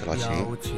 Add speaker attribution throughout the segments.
Speaker 1: 是老秦。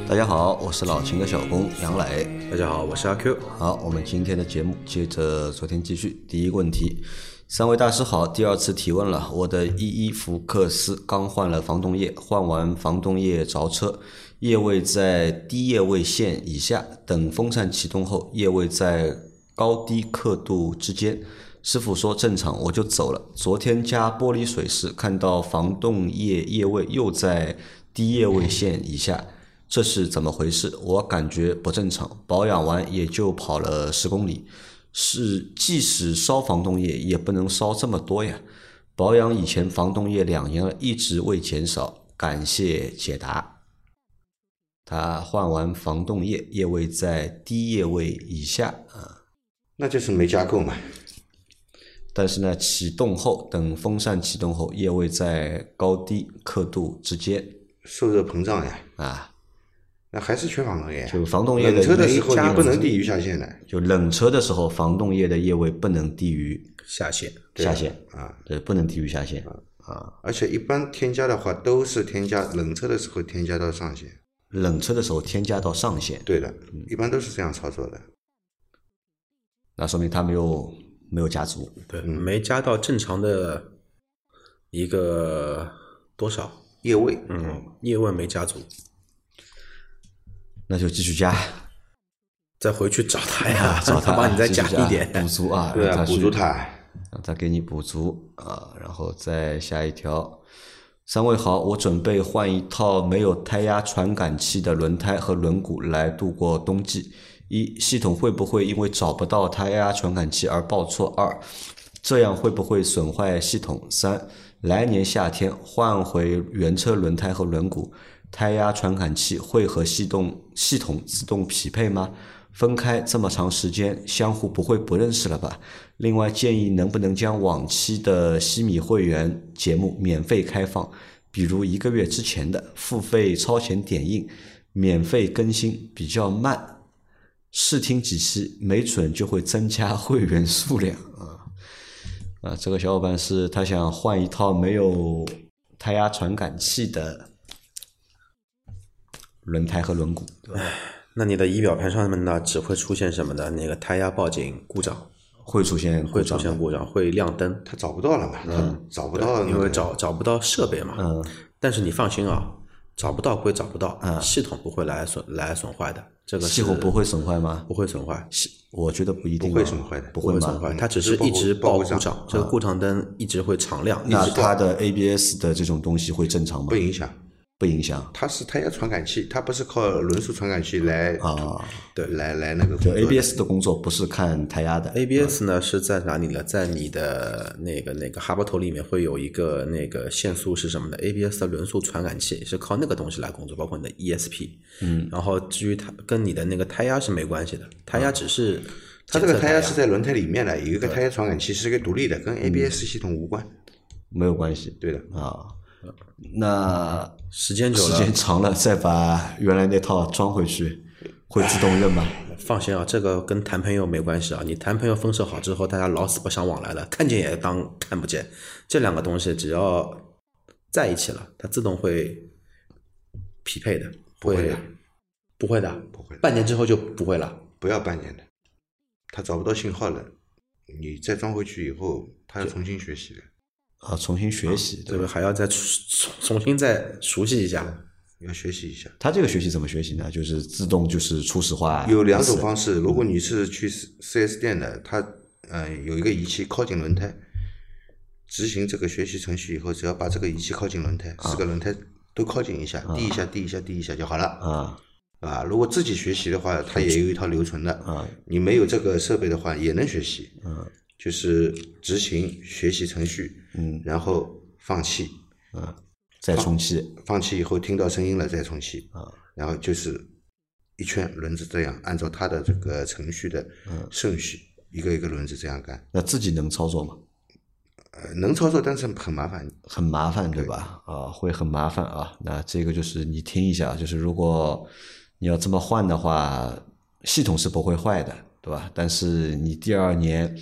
Speaker 2: 大家好，我是老秦的小工杨磊。
Speaker 3: 大家好，我是阿 Q。
Speaker 2: 好，我们今天的节目接着昨天继续。第一个问题，三位大师好，第二次提问了。我的一一福克斯刚换了防冻液，换完防冻液着车，液位在低液位线以下，等风扇启动后，液位在高低刻度之间。师傅说正常，我就走了。昨天加玻璃水时，看到防冻液液位又在低液位线以下，这是怎么回事？我感觉不正常。保养完也就跑了十公里，是即使烧防冻液也不能烧这么多呀。保养以前防冻液两年了，一直未减少。感谢解答。他换完防冻液，液位在低液位以下啊。
Speaker 1: 那就是没加够嘛。
Speaker 2: 但是呢，启动后等风扇启动后，液位在高低刻度之间
Speaker 1: 受热膨胀呀，
Speaker 2: 啊，
Speaker 1: 那还是缺防冻液。
Speaker 2: 就防冻液的
Speaker 1: 冷车的时候你不能低于下限的
Speaker 2: 就冷车的时候，防冻液的液位不能低于
Speaker 3: 下限，
Speaker 2: 下限，
Speaker 1: 啊。
Speaker 2: 对，不能低于下限啊。
Speaker 1: 而且一般添加的话都是添加冷车的时候添加到上限。
Speaker 2: 冷车的时候添加到上限，
Speaker 1: 对的，一般都是这样操作的。
Speaker 2: 那说明他没有没有加足。
Speaker 3: 对，没加到正常的一个多少，
Speaker 1: 液位，
Speaker 3: 嗯，叶问没加足，
Speaker 2: 那就继续加，
Speaker 3: 再回去找他呀，
Speaker 2: 找他
Speaker 3: 帮你再加一点，
Speaker 2: 补足啊，
Speaker 1: 对啊，补足他。
Speaker 2: 让他给你补足啊，然后再下一条。三位好，我准备换一套没有胎压传感器的轮胎和轮毂来度过冬季。一，系统会不会因为找不到胎压传感器而报错？二，这样会不会损坏系统？三，来年夏天换回原车轮胎和轮毂，胎压传感器会和系统系统自动匹配吗？分开这么长时间，相互不会不认识了吧？另外建议能不能将往期的西米会员节目免费开放，比如一个月之前的付费超前点映，免费更新比较慢，试听几期，没准就会增加会员数量啊。啊，这个小伙伴是他想换一套没有胎压传感器的轮胎和轮毂，对？
Speaker 3: 那你的仪表盘上面呢，只会出现什么的？那个胎压报警故障，
Speaker 2: 会出现
Speaker 3: 会出现故障，会亮灯，
Speaker 1: 他找不到了吧？嗯找不到，
Speaker 3: 因为找找不到设备嘛。
Speaker 2: 嗯，
Speaker 3: 但是你放心啊，找不到归找不到，
Speaker 2: 嗯
Speaker 3: 系统不会来损来损坏的，这个
Speaker 2: 系统不会损坏吗？
Speaker 3: 不会损坏，系
Speaker 2: 我觉得不一定啊，
Speaker 1: 不会损坏的
Speaker 2: 不会吗？
Speaker 3: 不会损坏，它只是一直报故障，这个故障灯一直会常亮，
Speaker 2: 那它的 ABS 的这种东西会正常吗
Speaker 1: 不？影响。
Speaker 2: 不影响。
Speaker 1: 它是胎压传感器，它不是靠轮速传感器来
Speaker 2: 啊，
Speaker 1: 对，来来那个
Speaker 2: 就 ABS 的工作不是看胎压的
Speaker 3: ABS 呢是在哪里呢？在你的那个那个哈巴头里面会有一个那个限速是什么的？ABS 的轮速传感器是靠那个东西来工作，包括你的 ESP。嗯，然后至于它跟你的那个胎压是没关系的，胎压只是
Speaker 1: 它这个胎压是在轮胎里面的，有一个胎压传感器是一个独立的，跟 ABS 系统无关。
Speaker 2: 没有关系
Speaker 1: 对的，
Speaker 2: 啊。那
Speaker 3: 时间久了，
Speaker 2: 时间长了再把原来那套装回去，会自动认吗？
Speaker 3: 放心啊，这个跟谈朋友没关系啊。你谈朋友分手好之后，大家老死不相往来了，看见也当看不见。这两个东西只要在一起了，它自动会匹配的，
Speaker 1: 不会的
Speaker 3: 不会的，
Speaker 1: 不会的
Speaker 3: 半年之后就不会了。
Speaker 1: 不要半年的，他找不到信号了，你再装回去以后，它要重新学习的。
Speaker 2: 啊，重新学习对吧？
Speaker 3: 这个还要再重重新再熟悉一下。
Speaker 1: 要学习一下，
Speaker 2: 它这个学习怎么学习呢？就是自动就是初始化，
Speaker 1: 有两种方式。如果你是去四 4S 店的，它呃有一个仪器靠近轮胎，执行这个学习程序以后，只要把这个仪器靠近轮胎，四个轮胎都靠近一下，滴一下，滴一下，滴一下就好了。
Speaker 2: 啊
Speaker 1: 啊，如果自己学习的话，它也有一套流程的。
Speaker 2: 啊
Speaker 1: 你没有这个设备的话，也能学习。
Speaker 2: 嗯
Speaker 1: 就是执行学习程序，
Speaker 2: 嗯
Speaker 1: 然后放弃，
Speaker 2: 嗯，再充气
Speaker 1: 放弃以后听到声音了再重启，
Speaker 2: 啊，
Speaker 1: 然后就是一圈轮子这样按照它的这个程序的顺序，一个一个轮子这样干。
Speaker 2: 那自己能操作吗？
Speaker 1: 呃，能操作，但是很麻烦。
Speaker 2: 很麻烦，对吧？啊，会很麻烦啊。那这个就是你听一下，就是如果你要这么换的话，系统是不会坏的，对吧？但是你第二年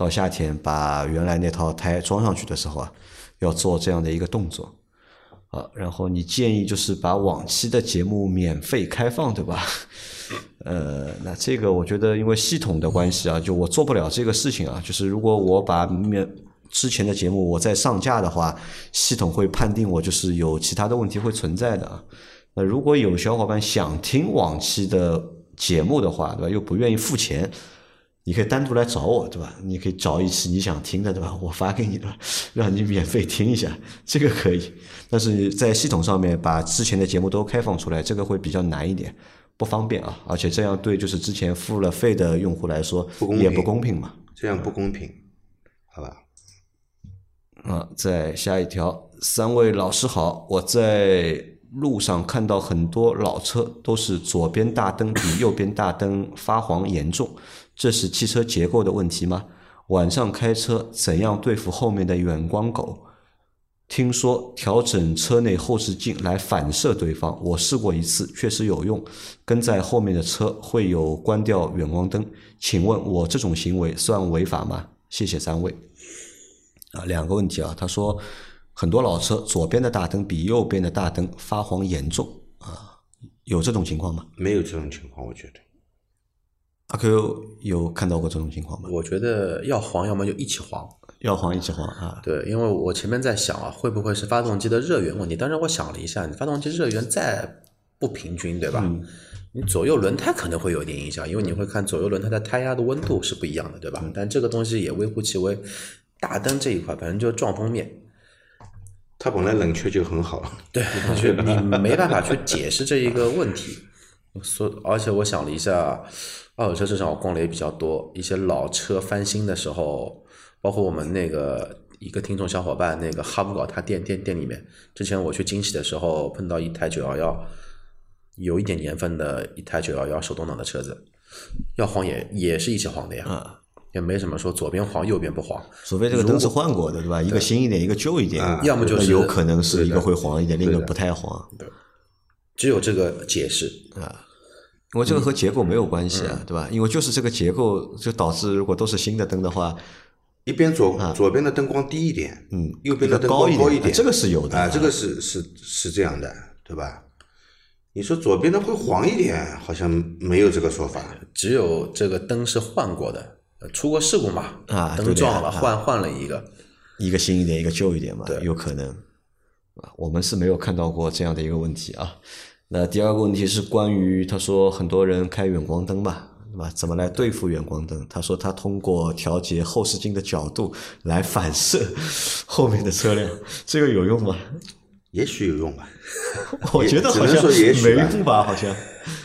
Speaker 2: 到夏天把原来那套胎装上去的时候啊，要做这样的一个动作啊。然后你建议就是把往期的节目免费开放，对吧？呃，那这个我觉得因为系统的关系啊，就我做不了这个事情啊。就是如果我把免之前的节目我再上架的话，系统会判定我就是有其他的问题会存在的啊。那如果有小伙伴想听往期的节目的话，对吧？又不愿意付钱，你可以单独来找我，对吧？你可以找一期你想听的，对吧？我发给你了，让你免费听一下，这个可以。但是在系统上面把之前的节目都开放出来，这个会比较难一点，不方便啊。而且这样对就是之前付了费的用户来说也不公平嘛。
Speaker 1: 这样不公平，好吧？
Speaker 2: 啊，再下一条，三位老师好，我在路上看到很多老车都是左边大灯比右边大灯发黄严重，这是汽车结构的问题吗？晚上开车怎样对付后面的远光狗？听说调整车内后视镜来反射对方，我试过一次，确实有用。跟在后面的车会有关掉远光灯，请问我这种行为算违法吗？谢谢三位。啊，两个问题啊。他说，很多老车左边的大灯比右边的大灯发黄严重啊，有这种情况吗？
Speaker 1: 没有这种情况，我觉得。
Speaker 2: 阿 Q 有看到过这种情况吗？
Speaker 3: 我觉得要黄，要么就一起黄。
Speaker 2: 要黄一起黄啊。
Speaker 3: 对，因为我前面在想啊，会不会是发动机的热源问题？当然，我想了一下，你发动机热源再不平均，对吧？你左右轮胎可能会有点影响，因为你会看左右轮胎的胎压的温度是不一样的，对吧？但这个东西也微乎其微。大灯这一块，反正就是撞风面，
Speaker 1: 它本来冷却就很好，
Speaker 3: 对，就你没办法去解释这一个问题。所而且我想了一下，二手车市场我逛的也比较多，一些老车翻新的时候，包括我们那个一个听众小伙伴那个哈布搞他店店店里面，之前我去惊喜的时候碰到一台九幺幺，有一点年份的一台九幺幺手动挡的车子，要黄也也是一起黄的呀。也没什么说左边黄右边不黄，
Speaker 2: 除非这个灯是换过的，对吧？一个新一点，一个旧一点，
Speaker 3: 要么就是
Speaker 2: 有可能是一个会黄一点，另一个不太黄。
Speaker 3: 对，只有这个解释
Speaker 2: 啊，因为这个和结构没有关系啊，对吧？因为就是这个结构就导致，如果都是新的灯的话，
Speaker 1: 一边左左边的灯光低一点，
Speaker 2: 嗯，
Speaker 1: 右边的灯光
Speaker 2: 高
Speaker 1: 一点，
Speaker 2: 这个是有的
Speaker 1: 啊，这个是是是这样的，对吧？你说左边的会黄一点，好像没有这个说法，
Speaker 3: 只有这个灯是换过的。出过事故嘛？
Speaker 2: 啊，
Speaker 3: 灯撞了，换换了一个，
Speaker 2: 一个新一点，一个旧一点嘛，有可能。啊，我们是没有看到过这样的一个问题啊。那第二个问题是关于他说很多人开远光灯吧，对吧？怎么来对付远光灯？他说他通过调节后视镜的角度来反射后面的车辆，这个有用吗？
Speaker 1: 也许有用吧。
Speaker 2: 我觉得好像没用吧，好像。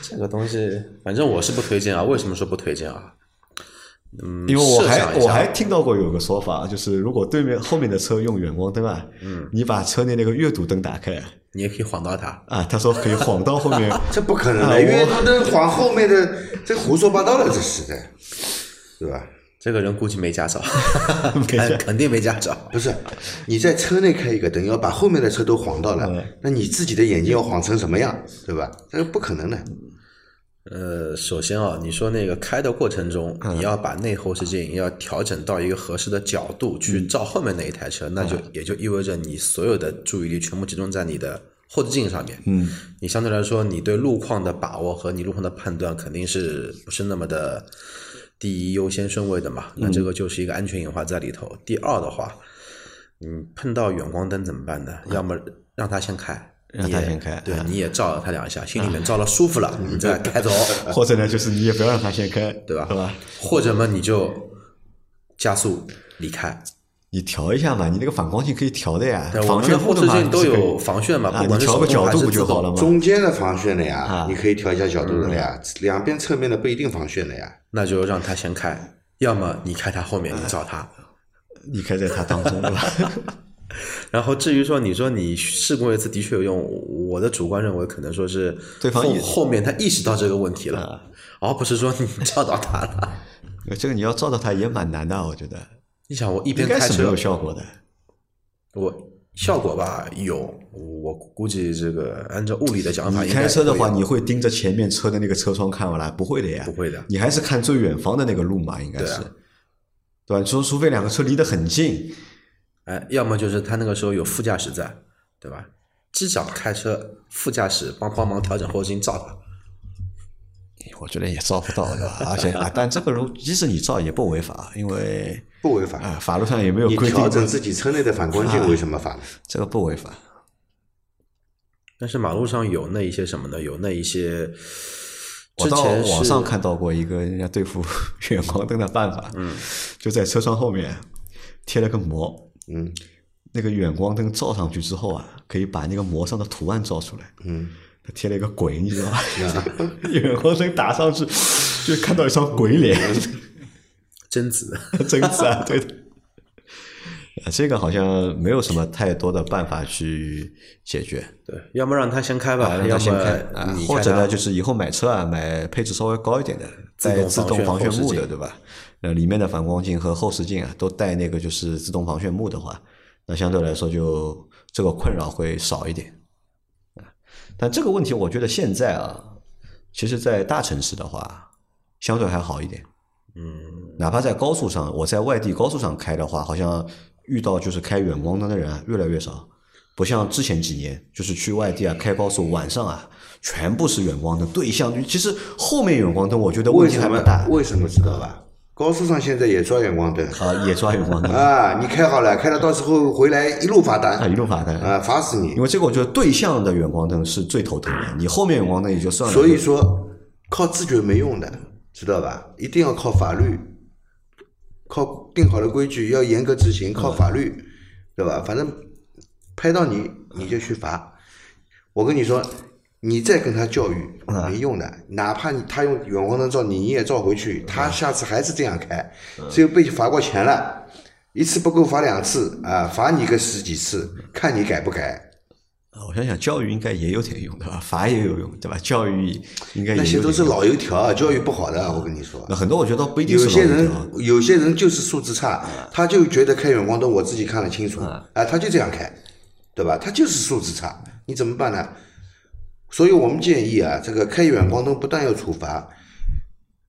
Speaker 3: 这个东西，反正我是不推荐啊。为什么说不推荐啊？嗯，
Speaker 2: 因为我还我还听到过有个说法，就是如果对面后面的车用远光灯啊，
Speaker 3: 嗯，
Speaker 2: 你把车内那个阅读灯打开，
Speaker 3: 你也可以晃到它
Speaker 2: 啊。他说可以晃到后面，
Speaker 1: 这不可能的，阅读灯晃后面的，这胡说八道了，这是的，对吧？
Speaker 3: 这个人估计没驾照，肯 肯定没驾照。
Speaker 1: 不是，你在车内开一个灯，要把后面的车都晃到了，那你自己的眼睛要晃成什么样，对吧？这个不可能的。
Speaker 3: 呃，首先啊，你说那个开的过程中，你要把内后视镜要调整到一个合适的角度去照后面那一台车，那就也就意味着你所有的注意力全部集中在你的后视镜上面。
Speaker 2: 嗯，
Speaker 3: 你相对来说，你对路况的把握和你路况的判断肯定是不是那么的第一优先顺位的嘛？那这个就是一个安全隐患在里头。第二的话，你碰到远光灯怎么办呢？要么让他先开。
Speaker 2: 让他先开，
Speaker 3: 对，你也照了他两下，心里面照了舒服了，你再开走。
Speaker 2: 或者呢，就是你也不要让他先开，
Speaker 3: 对吧？
Speaker 2: 是吧？
Speaker 3: 或者嘛，你就加速离开。
Speaker 2: 你调一下嘛，你那个反光镜可以调的呀。
Speaker 3: 防眩后视镜都有防眩嘛，不管
Speaker 2: 调个角度不就好了吗？
Speaker 1: 中间的防眩的呀，你可以调一下角度的呀。两边侧面的不一定防眩的呀。
Speaker 3: 那就让他先开，要么你开他后面，你照他，
Speaker 2: 你开在他当中，对吧？
Speaker 3: 然后至于说你说你试过一次的确有用，我的主观认为可能说是
Speaker 2: 对方意
Speaker 3: 后面他意识到这个问题了，而不是说你照到他了。
Speaker 2: 这个你要照到他也蛮难的，我觉得
Speaker 3: 你想我一边开车
Speaker 2: 是没有，效果的。
Speaker 3: 我效果吧有，我估计这个按照物理的讲法，
Speaker 2: 你开车的话，你会盯着前面车的那个车窗看完了？不会的呀，
Speaker 3: 不会的
Speaker 2: 你还是看最远方的那个路嘛，应该是
Speaker 3: 对啊，
Speaker 2: 对吧？除除非两个车离得很近，
Speaker 3: 哎，要么就是他那个时候有副驾驶在，对吧？机长开车，副驾驶帮帮忙调整后视镜照他。
Speaker 2: 我觉得也照不到，对吧？而且啊，但这个如即使你照也不违法，因为
Speaker 1: 不违法。
Speaker 2: 啊，法律上也没有规定
Speaker 1: 调整自己车内的反光镜为什么法呢？
Speaker 2: 这个不违法。
Speaker 3: 但是马路上有那一些什么呢？有那一些，
Speaker 2: 我到网上看到过一个人家对付 远光灯的办法，嗯，就在车窗后面贴了个膜，
Speaker 1: 嗯。
Speaker 2: 那个远光灯照上去之后啊，可以把那个膜上的图案照出来。
Speaker 1: 嗯，
Speaker 2: 他贴了一个鬼，你知道吧？远光灯打上去，就看到一张鬼脸，
Speaker 3: 贞子，
Speaker 2: 贞子啊，对的。啊，这个好像没有什么太多的办法去解决，
Speaker 3: 对，要么让他先开吧，
Speaker 2: 啊，让
Speaker 3: 要么
Speaker 2: 他先开。啊，
Speaker 3: 你开
Speaker 2: 或者呢，就是以后买车啊，买配置稍微高一点的，带自动防眩目的，对吧？呃，里面的反光镜和后视镜啊，都带那个就是自动防眩目的话，那相对来说就这个困扰会少一点。啊，但这个问题，我觉得现在啊，其实，在大城市的话，相对还好一点。
Speaker 3: 嗯，
Speaker 2: 哪怕在高速上，我在外地高速上开的话，好像遇到就是开远光灯的人啊越来越少，不像之前几年，就是去外地啊开高速晚上啊，全部是远光灯对向。其实后面远光灯我觉得问题还不大？
Speaker 1: 为什么知道吧？高速上现在也抓远光灯
Speaker 2: 啊，也抓远光灯
Speaker 1: 啊！你开好了，开了到时候回来一路罚单
Speaker 2: 啊，
Speaker 1: 单
Speaker 2: 一路罚单。
Speaker 1: 啊，罚死你
Speaker 2: 因！为这个我觉得对向的远光灯是最头疼的，你后面远光灯也就算了。
Speaker 1: 所以说靠自觉没用的，知道吧？一定要靠法律，靠定好的规矩要严格执行，靠法律，对吧？反正拍到你你就去罚。我跟你说，你再跟他教育没用的，哪怕你他用远光灯照你，你也照回去，他下次还是这样开，只有被罚过钱了。一次不够罚两次啊，罚你个十几次，看你改不改。
Speaker 2: 啊我想想，教育应该也有点用，对吧？罚也有用，对吧？教育应该
Speaker 1: 那些都是老油条啊，教育不好的，我跟你说。
Speaker 2: 那很多我觉得不一定是
Speaker 1: 有些人有些人就是素质差，他就觉得开远光灯我自己看得清楚，啊，他就这样开，对吧？他就是素质差，你怎么办呢？所以我们建议啊，这个开远光灯不但要处罚，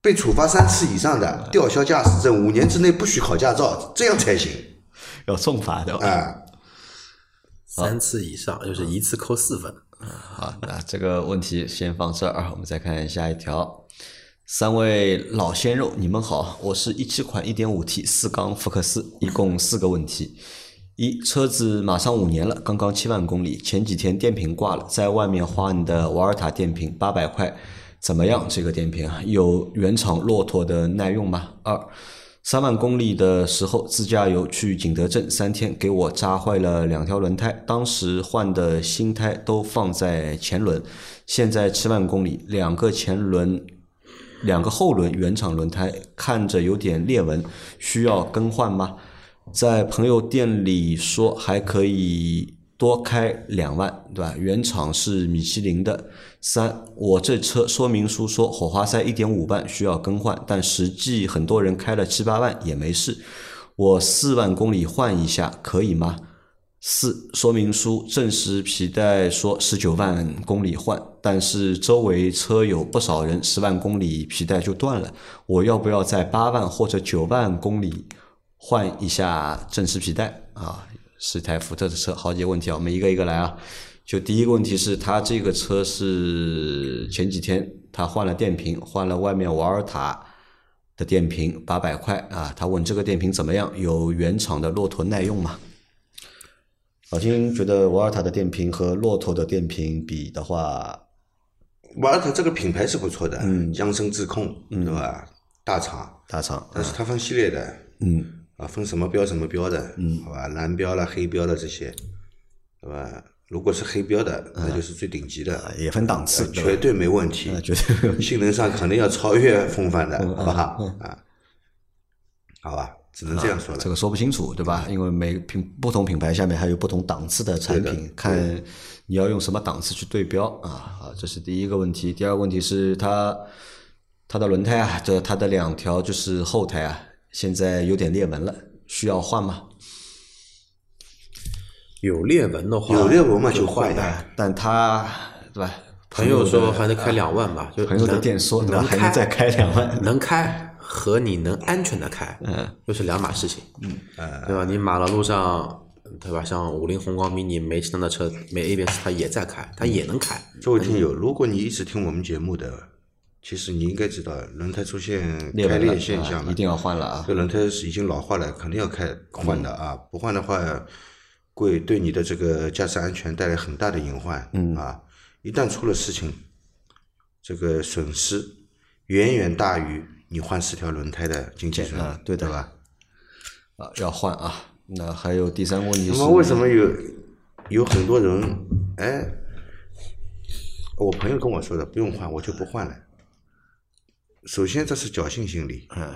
Speaker 1: 被处罚三次以上的吊销驾驶证，五年之内不许考驾照，这样才行
Speaker 2: 要重罚的。
Speaker 1: 啊。
Speaker 3: 三次以上就是一次扣四分。
Speaker 2: 好，那这个问题先放这儿，我们再看下一条。三位老鲜肉，你们好，我是一七款一点五 T 四缸福克斯，一共四个问题。一，车子马上五年了，刚刚七万公里，前几天电瓶挂了，在外面换的瓦尔塔电瓶，八百块，怎么样？这个电瓶啊，有原厂骆驼的耐用吗？二，三万公里的时候自驾游去景德镇三天，给我扎坏了两条轮胎，当时换的新胎都放在前轮，现在七万公里，两个前轮。两个后轮原厂轮胎看着有点裂纹，需要更换吗？在朋友店里说还可以多开两万，对吧？原厂是米其林的。三，我这车说明书说火花塞一点五万需要更换，但实际很多人开了七八万也没事。我四万公里换一下可以吗？四，说明书正时皮带说十九万公里换，但是周围车有不少人十万公里皮带就断了，我要不要在八万或者九万公里换一下正时皮带啊？是台福特的车，好几个问题啊，我们一个一个来啊。就第一个问题是，他这个车是前几天他换了电瓶，换了外面瓦尔塔的电瓶，八百块啊。他问这个电瓶怎么样？有原厂的骆驼耐用吗？老金觉得瓦尔塔的电瓶和骆驼的电瓶比的话，
Speaker 1: 瓦尔塔这个品牌是不错的，江森智控，对吧？大厂，
Speaker 2: 大厂
Speaker 1: 但是它分系列的，
Speaker 2: 嗯
Speaker 1: 啊，分什么标什么标的，嗯，好吧，蓝标了、黑标的这些，对吧？如果是黑标的，那就是最顶级的，
Speaker 2: 也分档次，
Speaker 1: 绝对没问题，
Speaker 2: 呃绝对
Speaker 1: 性能上肯定要超越风范的，好不好？啊，好吧，只能这样说了。
Speaker 2: 这个说不清楚，对吧？因为每品不同品牌下面还有不同档次的产品，看你要用什么档次去对标啊啊，这是第一个问题。第二个问题是它它的轮胎啊，这它的两条就是后胎啊，现在有点裂纹了，需要换吗？
Speaker 3: 有裂纹的话，
Speaker 1: 有裂纹嘛就换
Speaker 3: 的。
Speaker 1: 呀。
Speaker 2: 但他对吧？
Speaker 3: 朋友说还能开两万吧，就
Speaker 2: 朋友的
Speaker 3: 能
Speaker 2: 店说
Speaker 3: 能
Speaker 2: 还能再开两万
Speaker 3: 能开和你能安全的开，嗯，又是两码事情，嗯，对吧？你马路上，对吧？像五菱宏光 mini 没气囊的车，没 ABS，它也在开，它也能开，
Speaker 1: 各位听友，如果你一直听我们节目的，其实你应该知道，轮胎出现开
Speaker 2: 裂
Speaker 1: 现象
Speaker 2: 一定要换了啊！
Speaker 1: 这轮胎是已经老化了，肯定要开换的啊！不换的话，会对你的这个驾驶安全带来很大的隐患。嗯啊，一旦出了事情，这个损失远远大于你换四条轮胎的经济损
Speaker 2: 对的
Speaker 1: 对吧？
Speaker 2: 啊，要换啊！那还有第三个问题是，
Speaker 1: 那么为什么有有很多人哎，我朋友跟我说的不用换，我就不换了。首先这是侥幸心理，
Speaker 2: 嗯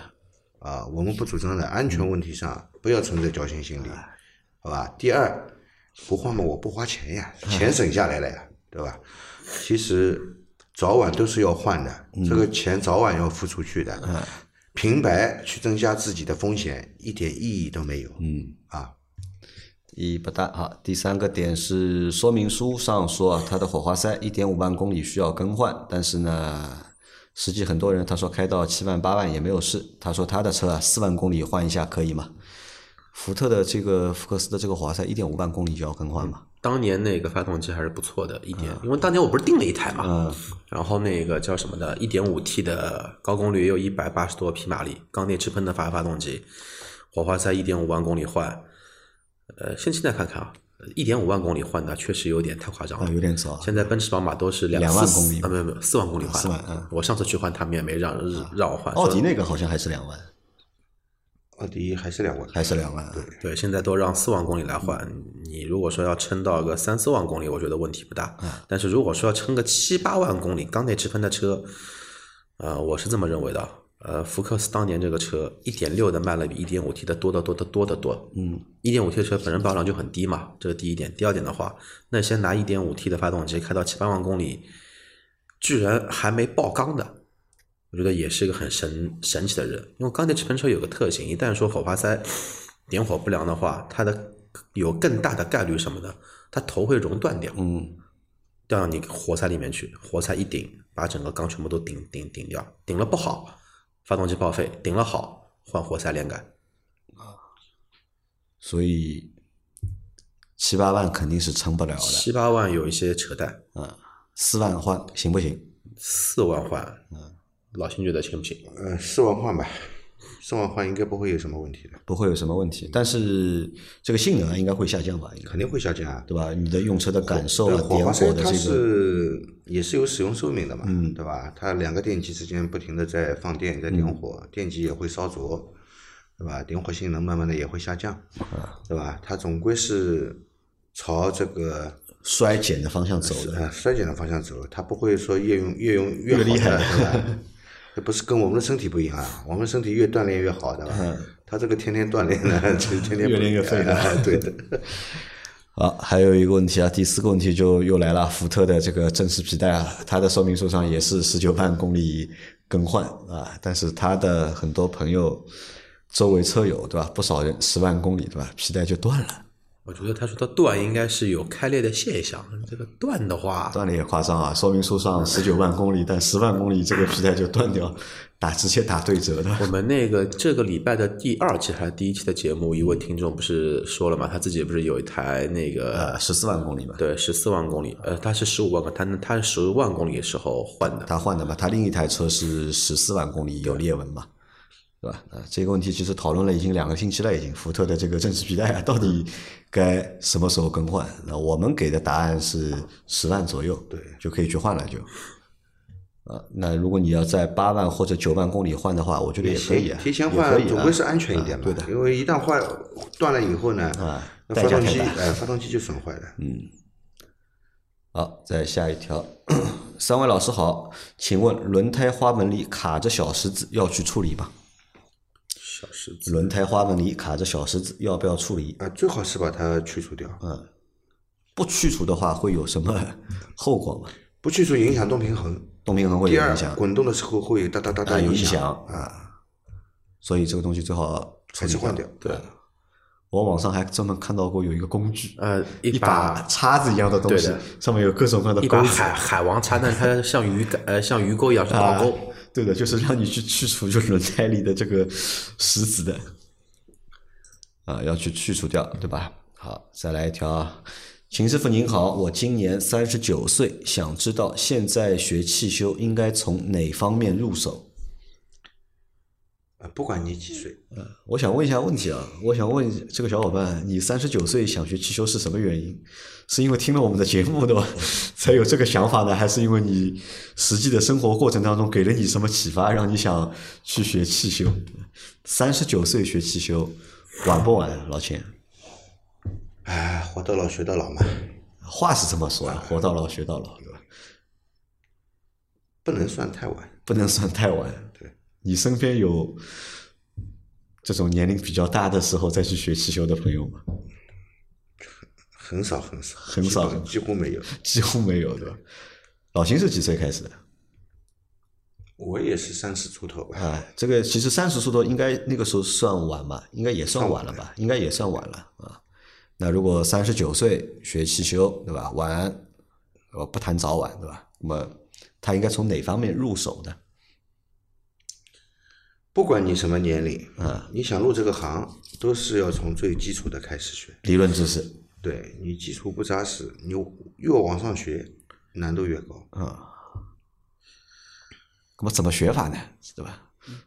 Speaker 1: 啊，我们不主张在安全问题上不要存在侥幸心理，好吧？第二，不换嘛，我不花钱呀，钱省下来了呀，对吧？其实早晚都是要换的，这个钱早晚要付出去的。嗯平白去增加自己的风险，一点意义都没有。嗯啊，
Speaker 2: 意义不大啊。第三个点是说明书上说啊，它的火花塞一点五万公里需要更换，但是呢，实际很多人他说开到七万八万也没有事。他说他的车啊四万公里换一下可以吗？福特的这个福克斯的这个火花塞一点五万公里就要更换吗？
Speaker 3: 当年那个发动机还是不错的，一点，因为当年我不是订了一台嘛，然后那个叫什么的，一点五 T 的高功率也有一百八十多匹马力，缸内直喷的发发动机，火花塞一点五万公里换，呃，先现在看看啊，一点五万公里换的确实有点太夸张了，
Speaker 2: 啊有点早
Speaker 3: 现在奔驰、宝马都是两
Speaker 2: 两万公里。
Speaker 3: 啊，没有没有四万公里换，
Speaker 2: 四万嗯。
Speaker 3: 我上次去换他们也没让让我换，
Speaker 2: 奥迪那个好像还是两万，
Speaker 1: 奥迪还是两万，
Speaker 2: 还是两万对。
Speaker 3: 对，现在都让四万公里来换。你如果说要撑到个三四万公里，我觉得问题不大。但是如果说要撑个七八万公里，缸内直喷的车，呃，我是这么认为的。呃，福克斯当年这个车一点六的卖了比一点五 T 的多得多得多得多。嗯，一点五 T 的车本身保有量就很低嘛，这是第一点。第二点的话，那些拿一点五 T 的发动机开到七八万公里，居然还没爆缸的，我觉得也是一个很神神奇的人。因为钢铁直喷车有个特性，一旦说火花塞点火不良的话，它的有更大的概率什么的，它头会熔断掉，
Speaker 2: 嗯，
Speaker 3: 掉到你活塞里面去，活塞一顶，把整个缸全部都顶顶顶掉，顶了不好，发动机报废；顶了好，换活塞连杆。
Speaker 2: 啊所以七八万肯定是撑不了的，
Speaker 3: 七八万有一些扯淡，
Speaker 2: 四万换行不行？
Speaker 3: 四万换，嗯老秦觉得行不行？
Speaker 1: 嗯，四万换吧，四万换应该不会有什么问题的，
Speaker 2: 不会有什么问题，但是这个性能啊应该会下降吧？
Speaker 1: 肯定会下降啊。
Speaker 2: 对吧？你的用车的感受点
Speaker 1: 火它
Speaker 2: 火的这个，
Speaker 1: 是也是有使用寿命的嘛，对吧？它两个电机之间不停的在放电，在点火，电机也会烧灼，对吧？点火性能慢慢的也会下降，对吧？它总归是朝这个
Speaker 2: 衰减的方向走
Speaker 1: 衰减的方向走，它不会说越用越用越，
Speaker 2: 越厉害
Speaker 1: 对吧？这不是跟我们的身体不一样啊，我们身体越锻炼越好，对吧？他这个天天锻炼呢，就天天
Speaker 2: 越练越废的
Speaker 1: 哎对的。
Speaker 2: 好，还有一个问题啊，第四个问题就又来了，福特的这个正式皮带啊，它的说明书上也是十九万公里更换啊，但是他的很多朋友、周围车友对吧，不少人十万公里对吧，皮带就断了，
Speaker 3: 我觉得他说的断应该是有开裂的现象，这个断的话，
Speaker 2: 断的也夸张啊，说明书上十九万公里，但十万公里这个皮带就断掉，打直接打对折的。
Speaker 3: 我们那个这个礼拜的第二期还是第一期的节目，一位听众不是说了嘛，他自己不是有一台那个
Speaker 2: 呃，十四万公里嘛，
Speaker 3: 对十四万公里，呃，他是十五万个，他他是十万公里的时候换的，
Speaker 2: 他换的嘛，他另一台车是十四万公里有裂纹嘛，对吧？啊，这个问题其实讨论了已经两个星期了，已经福特的这个正时皮带啊，到底该什么时候更换？那我们给的答案是十万左右，
Speaker 1: 对
Speaker 2: 就可以去换了就。啊，那如果你要在八万或者九万公里换的话，我觉得也可以啊，
Speaker 1: 提前换总归是安全一点嘛，
Speaker 2: 对的。
Speaker 1: 因为一旦坏断了以后呢，
Speaker 2: 啊
Speaker 1: 那发动机哎，发动机就损坏了。
Speaker 2: 嗯好，再下一条，三位老师好，请问轮胎花纹里卡着小石子要去处理吗？
Speaker 3: 小石子，
Speaker 2: 轮胎花纹里卡着小石子，要不要处理？
Speaker 1: 啊，最好是把它去除掉，嗯。
Speaker 2: 不去除的话会有什么 后果吗？
Speaker 1: 不去除影响动平衡。
Speaker 2: 动平衡会有影响，，
Speaker 1: 滚动的时候会有哒哒哒
Speaker 2: 影
Speaker 1: 响。
Speaker 2: 响。啊，所以这个东西最好处理
Speaker 1: 还是换掉。
Speaker 3: 对，
Speaker 2: 我网上还专门看到过有一个工具，
Speaker 3: 呃，
Speaker 2: 一
Speaker 3: 把
Speaker 2: 把叉子一样的东西，上面有各种各样的
Speaker 3: 一把
Speaker 2: 钩子。
Speaker 3: 海海王叉，但它像鱼竿呃像鱼钩一样是
Speaker 2: 啊
Speaker 3: 倒钩，，
Speaker 2: 对的，就是让你去去除就轮胎里的这个石子的，啊，要去去除掉，对吧？好，再来一条啊。秦师傅您好，我今年三十九岁，想知道现在学汽修应该从哪方面入手？
Speaker 1: 啊，不管你几岁，
Speaker 2: 我想问一下问题啊，我想问这个小伙伴，你三十九岁想学汽修是什么原因？是因为听了我们的节目对吧，才有这个想法呢，还是因为你实际的生活过程当中给了你什么启发，让你想去学汽修？三十九岁学汽修，晚不晚？老钱，
Speaker 1: 哎，活到老学到老嘛，
Speaker 2: 话是这么说啊，活到老学到老，对吧？
Speaker 1: 不能算太晚。
Speaker 2: 不能算太晚。
Speaker 1: 对，
Speaker 2: 你身边有这种年龄比较大的时候再去学汽修的朋友吗？
Speaker 1: 很少很少，
Speaker 2: 很少
Speaker 1: 几乎没有。
Speaker 2: 几乎没有，对吧？老秦是几岁开始的？
Speaker 1: 我也是三十出头吧，
Speaker 2: 啊，这个其实三十出头应该那个时候算晚吧，应该也算晚了吧，应该也算晚了啊。那如果三十九岁学汽修，对吧？晚，我，不谈早晚，对吧？那么他应该从哪方面入手呢？
Speaker 1: 不管你什么年龄，
Speaker 2: 啊，
Speaker 1: 你想入这个行，都是要从最基础的开始学。
Speaker 2: 理论知识
Speaker 1: 对你基础不扎实，你越往上学，难度越高。
Speaker 2: 啊。那么怎么学法呢？对吧？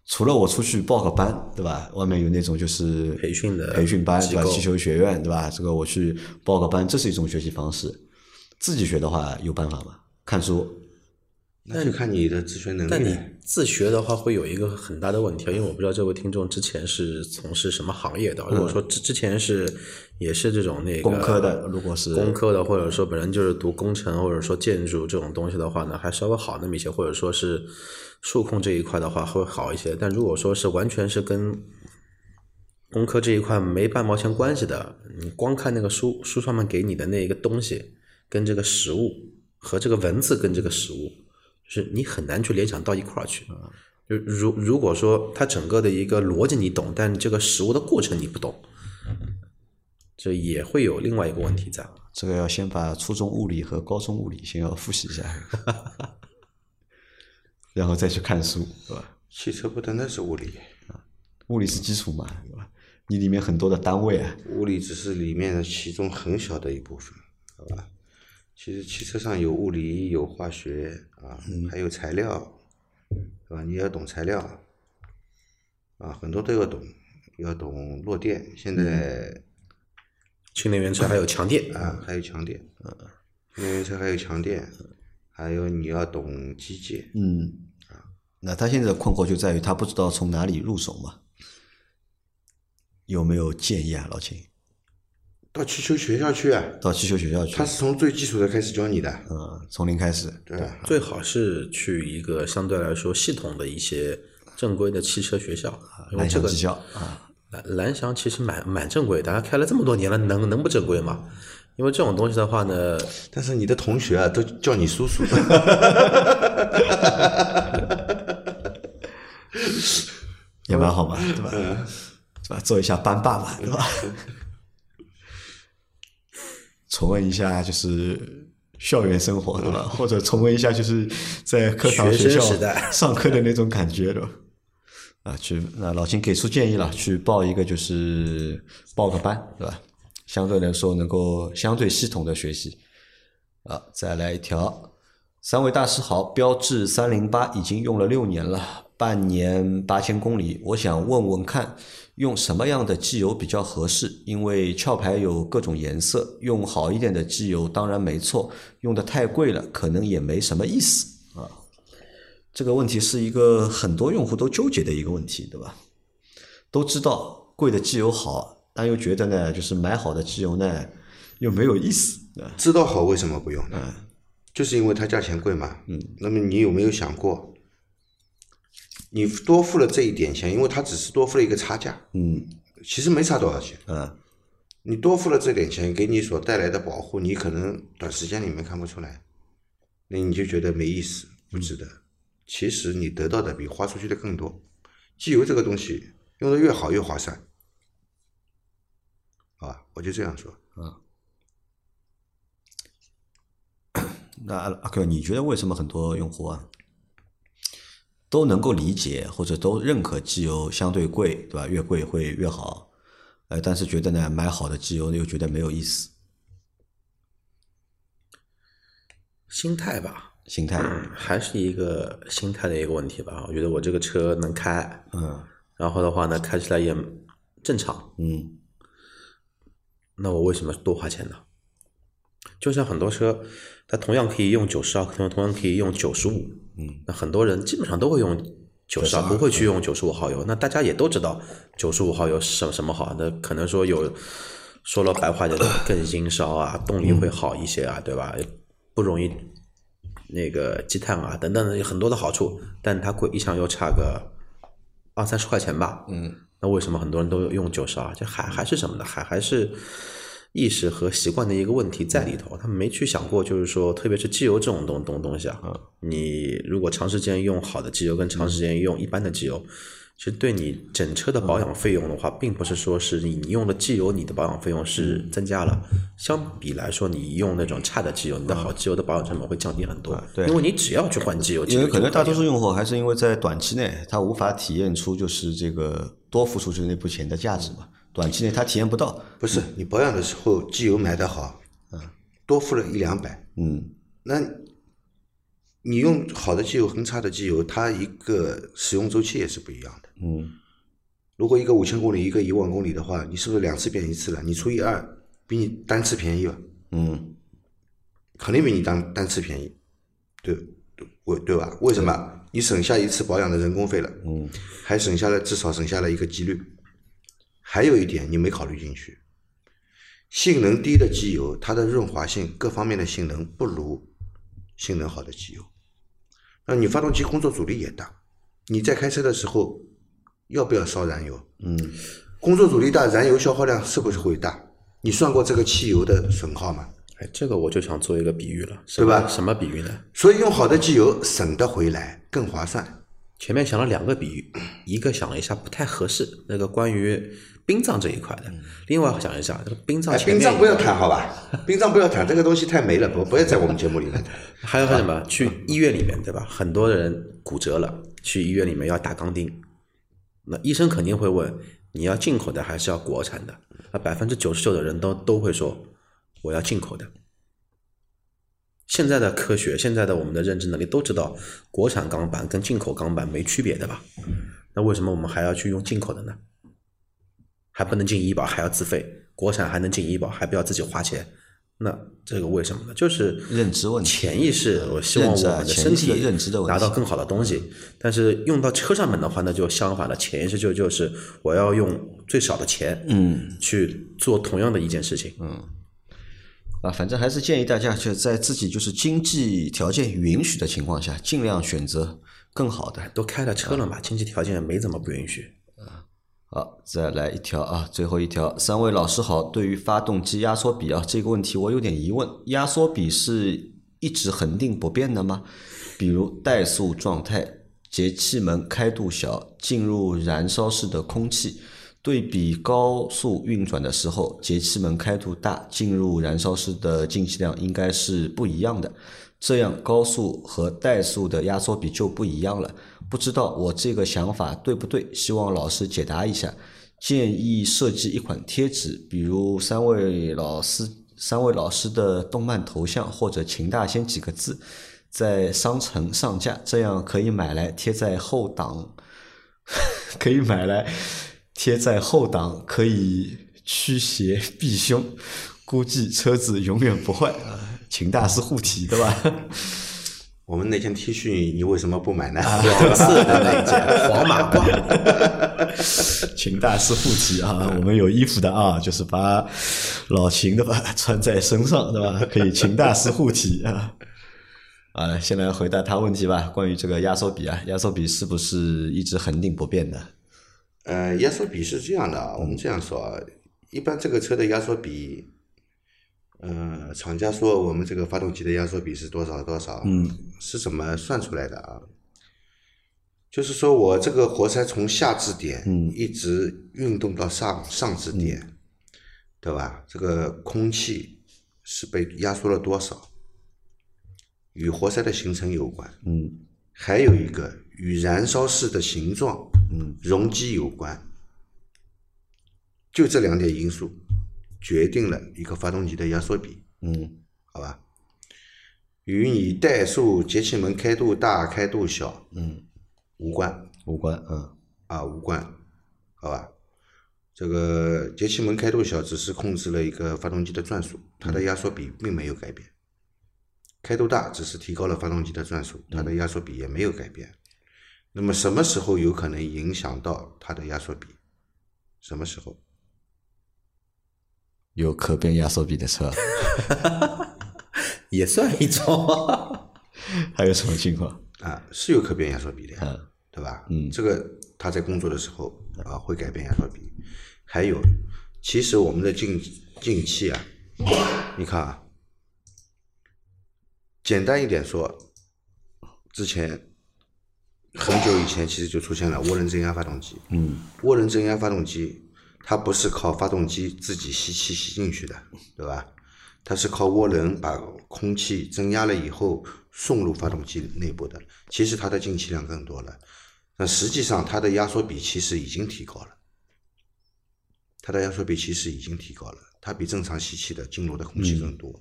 Speaker 2: 除了我出去报个班，对吧？外面有那种就是
Speaker 3: 培训的
Speaker 2: 培训班，对吧？汽修学院，对吧？这个我去报个班，这是一种学习方式。自己学的话，有办法吗？看书，
Speaker 1: 那就看你的自学能力
Speaker 3: 但你。自学的话，会有一个很大的问题啊，因为我不知道这位听众之前是从事什么行业的。如果说之之前是也是这种那个
Speaker 2: 工科的如果是
Speaker 3: 工科的，或者说本身就是读工程或者说建筑这种东西的话呢，还稍微好那么一些，或者说是数控这一块的话会好一些。但如果说是完全是跟工科这一块没半毛钱关系的，你光看那个书书上面给你的那一个东西，跟这个实物和这个文字跟这个实物，就是你很难去联想到一块儿去。就如如果说它整个的一个逻辑你懂，但这个实物的过程你不懂，这也会有另外一个问题在。
Speaker 2: 这个要先把初中物理和高中物理先要复习一下，然后再去看书，对吧？
Speaker 1: 汽车不单单是物理，
Speaker 2: 物理是基础嘛，对吧？你里面很多的单位啊，
Speaker 1: 物理只是里面的其中很小的一部分，好吧？其实汽车上有物理，有化学啊，还有材料，对吧？你要懂材料啊，很多都要懂，要懂弱电。现在
Speaker 3: 新能源车还有强电，
Speaker 1: 啊，还有强电，嗯。新能源车还有强电，还有你要懂机械，
Speaker 2: 嗯，啊。那他现在的困惑就在于他不知道从哪里入手嘛，有没有建议啊，老秦？
Speaker 1: 到汽修学校去啊，
Speaker 2: 到汽修学校去
Speaker 1: 他，是从最基础的开始教你的，
Speaker 2: 嗯，从零开始，
Speaker 1: 对吧？
Speaker 3: 最好是去一个相对来说系统的一些正规的汽车学校，因为这个
Speaker 2: 蓝翔技校啊，
Speaker 3: 蓝蓝翔其实蛮蛮正规的，他开了这么多年了，能能不正规吗？因为这种东西的话呢，
Speaker 1: 但是你的同学啊，都叫你叔叔，
Speaker 2: 也蛮好嘛，对吧？是吧？做一下班霸嘛，对吧？重温一下就是校园生活，对吧？或者重温一下就是在课堂
Speaker 3: 学
Speaker 2: 校上课的那种感觉，对吧？啊，去那老秦给出建议了，去报一个就是报个班，对吧？相对来说能够相对系统的学习。啊，再来一条，三位大师好，标致三零八已经用了六年了，半年八千公里，我想问问看，用什么样的机油比较合适？因为壳牌有各种颜色，用好一点的机油当然没错，用的太贵了，可能也没什么意思啊。这个问题是一个很多用户都纠结的一个问题，对吧？都知道贵的机油好，但又觉得呢，就是买好的机油呢又没有意思，
Speaker 1: 知道好为什么不用呢？就是因为它价钱贵嘛。嗯。那么你有没有想过，你多付了这一点钱，因为它只是多付了一个差价，
Speaker 2: 嗯
Speaker 1: 其实没差多少钱。
Speaker 2: 嗯
Speaker 1: 你多付了这点钱，给你所带来的保护，你可能短时间里面看不出来，那你就觉得没意思，不值得。其实你得到的比花出去的更多。机油这个东西用的越好越划算，好吧？我就这样说。
Speaker 2: 那阿 Q，你觉得为什么很多用户啊都能够理解或者都认可机油相对贵，对吧？越贵会越好，呃，但是觉得呢买好的机油又觉得没有意思，
Speaker 3: 心态吧，
Speaker 2: 心态，
Speaker 3: 还是一个心态的一个问题吧。我觉得我这个车能开，
Speaker 2: 嗯。
Speaker 3: 然后的话呢，开起来也正常，
Speaker 2: 嗯。
Speaker 3: 那我为什么多花钱呢？就像很多车，它同样可以用九十二，同同样可以用九十五，
Speaker 2: 嗯，
Speaker 3: 那很多人基本上都会用九十二，不会去用九十五号油。那大家也都知道九十五号油什么什么好，那可能说有说了白话点更阴烧啊，动力会好一些啊，对吧？不容易那个积碳啊等等的有很多的好处，但它贵一箱油差个二三十块钱吧，
Speaker 2: 嗯，
Speaker 3: 那为什么很多人都用九十二？这还还是什么呢？还还是意识和习惯的一个问题在里头。他们没去想过，就是说，特别是机油这种东东东西啊，你如果长时间用好的机油，跟长时间用一般的机油，其实对你整车的保养费用的话，并不是说是你你用了机油，你的保养费用是增加了。相比来说，你用那种差的机油，你的好机油的保养成本会降低很多。
Speaker 2: 对
Speaker 3: 因为你只要去换机油，
Speaker 2: 因为可能大多数用户还是因为在短期内他无法体验出就是这个多付出去的那部钱的价值嘛，短期内他体验不到，
Speaker 1: 不是你保养的时候机油买的好，嗯，多付了一两百，
Speaker 2: 嗯
Speaker 1: 那你用好的机油跟差的机油，它一个使用周期也是不一样的。
Speaker 2: 嗯
Speaker 1: 如果一个五千公里，一个一万公里的话，你是不是两次变一次了？你除以二，比你单次便宜吧？
Speaker 2: 嗯
Speaker 1: 肯定比你单单次便宜，对对我对吧？为什么？你省下一次保养的人工费了，
Speaker 2: 嗯
Speaker 1: 还省下了至少省下了一个机滤。还有一点你没考虑进去，性能低的机油，它的润滑性各方面的性能不如性能好的机油。那你发动机工作阻力也大，你在开车的时候要不要烧燃油？
Speaker 2: 嗯
Speaker 1: 工作阻力大，燃油消耗量是不是会大？你算过这个汽油的损耗吗？
Speaker 3: 哎，这个我就想做一个比喻了，什
Speaker 1: 对吧
Speaker 3: 什么比喻呢？
Speaker 1: 所以用好的机油省得回来，更划算。
Speaker 3: 前面想了两个比喻，一个想了一下不太合适，那个关于殡葬这一块的；另外想一下，这个殡葬
Speaker 1: 殡葬不要谈好吧？殡葬不要谈，这个东西太没了，不不要在我们节目里面谈。
Speaker 3: 还有还有什么？去医院里面对吧？很多人骨折了，去医院里面要打钢钉，那医生肯定会问你要进口的还是要国产的？那百分之九十九的人都都会说我要进口的。现在的科学，现在的我们的认知能力都知道，国产钢板跟进口钢板没区别的吧？那为什么我们还要去用进口的呢？还不能进医保，还要自费；国产还能进医保，还不要自己花钱。那这个为什么呢？就是
Speaker 2: 认知问题
Speaker 3: 潜意识，我希望我们的身体
Speaker 2: 认知的
Speaker 3: 拿到更好的东西，但是用到车上面的话，那就相反了。潜意识就就是我要用最少的钱，
Speaker 2: 嗯
Speaker 3: 去做同样的一件事情。
Speaker 2: 嗯啊，反正还是建议大家就在自己就是经济条件允许的情况下，尽量选择更好的。
Speaker 3: 都开了车了嘛，经济条件没怎么不允许。
Speaker 2: 好，再来一条啊，最后一条，三位老师好。对于发动机压缩比啊这个问题，我有点疑问，压缩比是一直恒定不变的吗？比如怠速状态，节气门开度小，进入燃烧室的空气，对比高速运转的时候，节气门开度大，进入燃烧室的进气量应该是不一样的。这样高速和怠速的压缩比就不一样了。不知道我这个想法对不对？希望老师解答一下。建议设计一款贴纸，比如三位老师三位老师的动漫头像或者秦大仙几个字，在商城上架，这样可以买来贴在后挡，可以买来贴在后挡，可以驱邪避凶。估计车子永远不坏啊！秦大师护体，对吧？
Speaker 1: 我们那件 T 恤你为什么不买呢？
Speaker 3: 黄色的那一件黄马褂，
Speaker 2: 秦大师护体啊，我们有衣服的啊，就是把老秦的吧穿在身上对吧？可以秦大师护体啊。啊，先来回答他问题吧。关于这个压缩比啊，压缩比是不是一直恒定不变的？
Speaker 1: 呃，压缩比是这样的啊，我们这样说啊，一般这个车的压缩比，呃，厂家说我们这个发动机的压缩比是多少多少，嗯，是怎么算出来的啊？就是说我这个活塞从下支点，嗯，一直运动到上上支点，对吧？这个空气是被压缩了多少，与活塞的形成有关，
Speaker 2: 嗯，
Speaker 1: 还有一个与燃烧室的形状，嗯，容积有关。就这两点因素决定了一个发动机的压缩比，
Speaker 2: 嗯，
Speaker 1: 好吧？与你怠速节气门开度大开度小，
Speaker 2: 嗯，
Speaker 1: 无关
Speaker 2: 无关，嗯
Speaker 1: 啊，无关，好吧？这个节气门开度小只是控制了一个发动机的转速，它的压缩比并没有改变。开度大只是提高了发动机的转速，它的压缩比也没有改变。那么什么时候有可能影响到它的压缩比？什么时候？
Speaker 2: 有可变压缩比的车，
Speaker 3: 也算一种。
Speaker 2: 还有什么情况？
Speaker 1: 啊，是有可变压缩比的，
Speaker 2: 嗯
Speaker 1: 对吧？
Speaker 2: 嗯
Speaker 1: 这个他在工作的时候啊会改变压缩比。还有，其实我们的进进气啊，你看啊，简单一点说，之前很久以前其实就出现了涡轮增压发动机。
Speaker 2: 嗯
Speaker 1: 涡轮增压发动机，它不是靠发动机自己吸气吸进去的，对吧？它是靠涡轮把空气增压了以后送入发动机内部的。其实它的进气量更多了，那实际上它的压缩比其实已经提高了。它的压缩比其实已经提高了，它比正常吸气的进入的空气更多。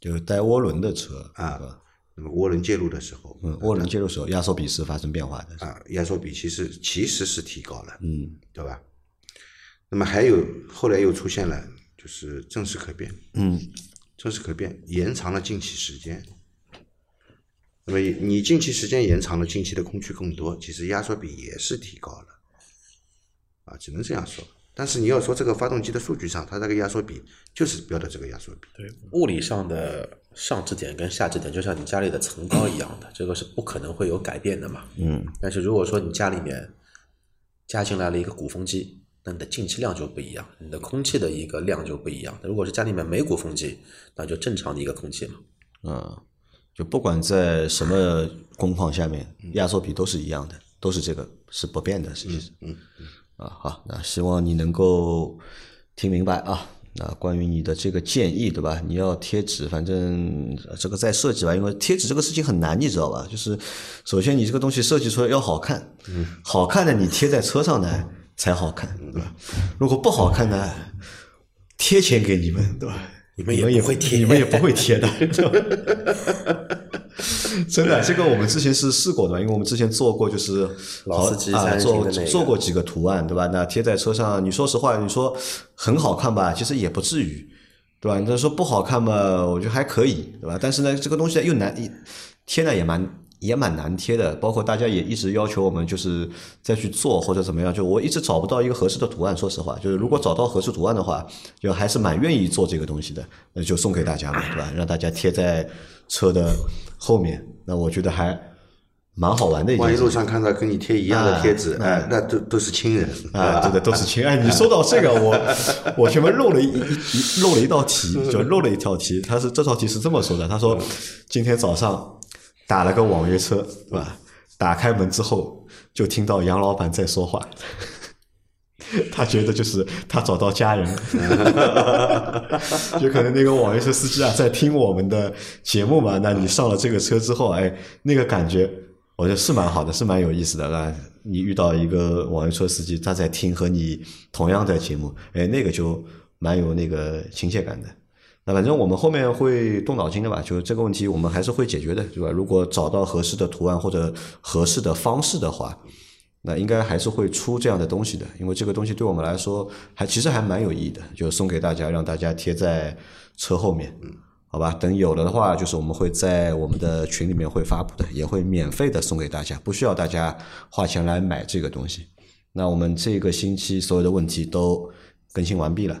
Speaker 2: 就是带涡轮的车
Speaker 1: 啊那么涡轮介入的时候，
Speaker 2: 嗯，涡轮介入时候压缩比是发生变化的，
Speaker 1: 啊，压缩比其实其实是提高了。
Speaker 2: 嗯
Speaker 1: 对吧？那么还有后来又出现了，就是正式可变，
Speaker 2: 嗯
Speaker 1: 正式可变延长了进气时间。那么你进气时间延长了，进气的空气更多，其实压缩比也是提高了，啊，只能这样说。但是你要说这个发动机的数据上，它这个压缩比就是标的这个压缩比，
Speaker 3: 对，物理上的上支点跟下支点，就像你家里的层高一样的，这个是不可能会有改变的嘛。
Speaker 2: 嗯
Speaker 3: 但是如果说你家里面加进来了一个鼓风机，那你的进气量就不一样，你的空气的一个量就不一样。如果是家里面没鼓风机，那就正常的一个空气嘛。
Speaker 2: 嗯，就不管在什么工况下面，压缩比都是一样的，都是这个是不变的，实际上。
Speaker 1: 嗯
Speaker 2: 啊，好，那希望你能够听明白啊。那关于你的这个建议，对吧？你要贴纸，反正呃这个再设计吧，因为贴纸这个事情很难，你知道吧？就是首先你这个东西设计出来要好看，嗯，好看的你贴在车上呢才好看，对吧？如果不好看呢，贴钱给你们，对吧？
Speaker 3: 你们
Speaker 2: 也
Speaker 3: 会贴
Speaker 2: 你们也不会贴的。真的，这个我们之前是试过的，因为我们之前做过，就是
Speaker 3: 老司机
Speaker 2: 啊，做做过几个图案，对吧？那贴在车上，你说实话，你说很好看吧，其实也不至于，对吧？你说不好看嘛，我觉得还可以，对吧？但是呢，这个东西又难贴呢，也蛮也蛮难贴的，包括大家也一直要求我们就是再去做或者怎么样，就我一直找不到一个合适的图案。说实话，就是如果找到合适图案的话，就还是蛮愿意做这个东西的，那就送给大家嘛，对吧？让大家贴在车的后面，那我觉得还蛮好玩的一件事。
Speaker 1: 万一路上看到跟你贴一样的贴纸，
Speaker 2: 啊
Speaker 1: 哎，那都都是亲人
Speaker 2: 啊，对的，都是亲。哎，你说到这个，我 我前面漏了一一一漏了一道题，就漏了一条题。他是这道题是这么说的，他说今天早上打了个网约车，对吧？打开门之后就听到杨老板在说话。他觉得就是他找到家人了，就可能那个网约车司机啊在听我们的节目嘛。那你上了这个车之后，哎，那个感觉我觉得是蛮好的，是蛮有意思的。那你遇到一个网约车司机，他在听和你同样的节目，哎，那个就蛮有那个亲切感的。那反正我们后面会动脑筋的吧，就是这个问题我们还是会解决的，对吧？如果找到合适的图案或者合适的方式的话，那应该还是会出这样的东西的，因为这个东西对我们来说还其实还蛮有意义的，就送给大家，让大家贴在车后面，好吧？等有了的话，就是我们会在我们的群里面会发布的，也会免费的送给大家，不需要大家花钱来买这个东西。那我们这个星期所有的问题都更新完毕了，